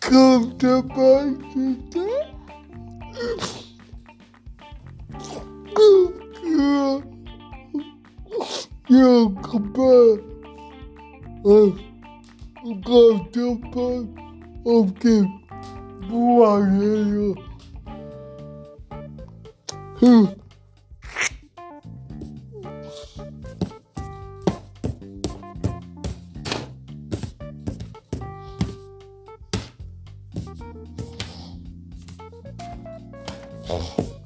Come to comfortable today. You're come I'm comfortable. Okay, boy, yeah. Oh.